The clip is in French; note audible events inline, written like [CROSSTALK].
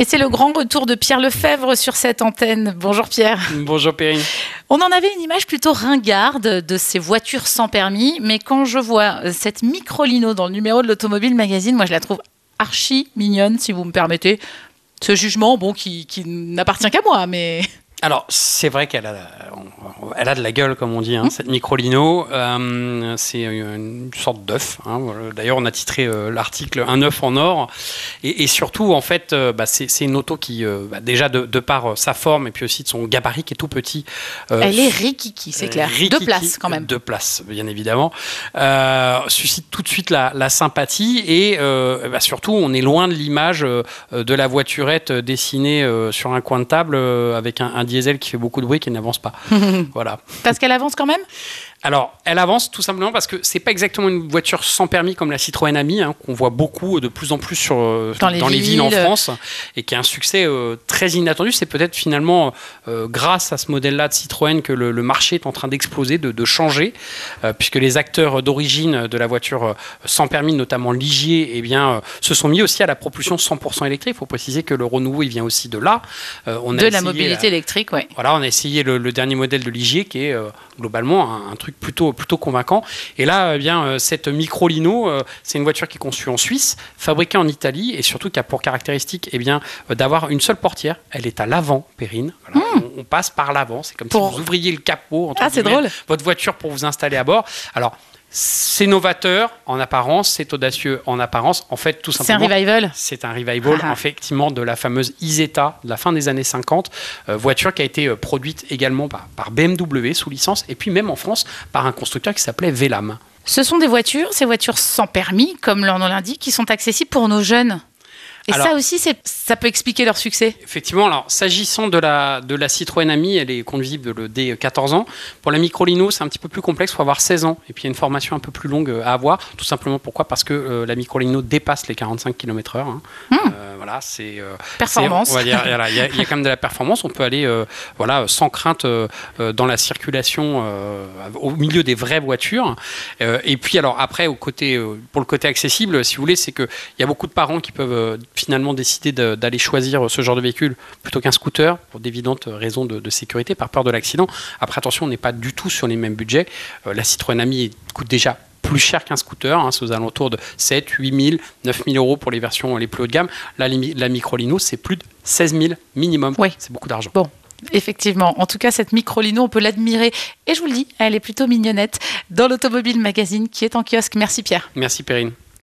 Et c'est le grand retour de Pierre Lefebvre sur cette antenne. Bonjour Pierre. Bonjour Perrine. On en avait une image plutôt ringarde de ces voitures sans permis, mais quand je vois cette micro-lino dans le numéro de l'Automobile Magazine, moi je la trouve archi mignonne, si vous me permettez. Ce jugement, bon, qui, qui n'appartient qu'à moi, mais... Alors, c'est vrai qu'elle a, elle a de la gueule, comme on dit, hein, mmh. cette micro-lino. Euh, c'est une sorte d'œuf. Hein, D'ailleurs, on a titré euh, l'article Un œuf en or. Et, surtout, en fait, euh, bah, c'est une auto qui, bah, déjà de, par sa forme et puis aussi de son gabarit qui est tout petit. elle est rikiki, c'est clair. deux places, quand même. Deux places, bien évidemment. suscite tout de suite la, sympathie. Et bah, surtout, on est loin de l'image de la voiturette dessinée sur un coin de table avec un diesel qui fait beaucoup de bruit qui n'avance pas. [LAUGHS] voilà. Parce qu'elle avance quand même? Alors, elle avance tout simplement parce que c'est pas exactement une voiture sans permis comme la Citroën Ami, hein, qu'on voit beaucoup de plus en plus sur, euh, dans, les, villes. en France, et qui a un succès euh, très inattendu. C'est peut-être finalement euh, grâce à ce modèle-là de Citroën que le, marché est en train d'exploser, de, changer, puisque les acteurs d'origine de la voiture sans permis, notamment Ligier, eh bien, se sont mis aussi à la propulsion 100% électrique. Il faut préciser que le renouveau, il vient aussi de là. on de la mobilité électrique, oui. Voilà, on a essayé le, dernier modèle de Ligier, qui est globalement un, un truc plutôt, plutôt convaincant. Et là, eh bien, euh, cette Micro Lino, euh, c'est une voiture qui est conçue en Suisse, fabriquée en Italie et surtout qui a pour caractéristique eh bien, euh, d'avoir une seule portière. Elle est à l'avant, Perrine. Hmm. On, passe par l'avant. C'est comme si vous ouvriez le capot, ah, c'est drôle. votre voiture pour vous installer à bord. Alors, c'est novateur en apparence, c'est audacieux en apparence. En fait, tout simplement. C'est un revival. C'est un revival, ah. effectivement, de la fameuse Isetta de la fin des années 50, euh, voiture qui a été euh, produite également par, par, BMW sous licence, et puis même en France par un constructeur qui s'appelait Velam. Ce sont des voitures, ces voitures sans permis, comme leur nom l'indique, qui sont accessibles pour nos jeunes. Et ça aussi, ça peut expliquer leur succès. Effectivement, alors s'agissant de la, de la Citroën Ami, elle est conduisible dès 14 ans. Pour la Microlino, c'est un petit peu plus complexe, il faut avoir 16 ans. Et puis il y a une formation un peu plus longue à avoir. Tout simplement pourquoi? Parce que euh, la Microlino dépasse les 45 km/h. Hein. Euh, voilà, c'est. Euh, performance. il y, a quand même de la performance. On peut aller voilà, sans crainte dans la circulation au milieu des vraies voitures. et puis alors après, au côté, pour le côté accessible, si vous voulez, c'est qu'il y a beaucoup de parents qui peuvent finalement décidé d'aller choisir ce genre de véhicule plutôt qu'un scooter pour d'évidentes raisons de, sécurité, par peur de l'accident. Après, attention, on n'est pas du tout sur les mêmes budgets. Euh, la Citroën Ami coûte déjà plus cher qu'un scooter, hein, c'est aux alentours de 7, 8 000, 9 000 euros pour les versions les plus haut de gamme. La, la Microlino, c'est plus de 16 000 minimum. Oui. C'est beaucoup d'argent. Bon, Effectivement. En tout cas, cette micro-lino, on peut l'admirer. Et je vous le dis, elle est plutôt mignonnette dans l'Automobile Magazine qui est en kiosque. Merci Pierre. Merci Perrine.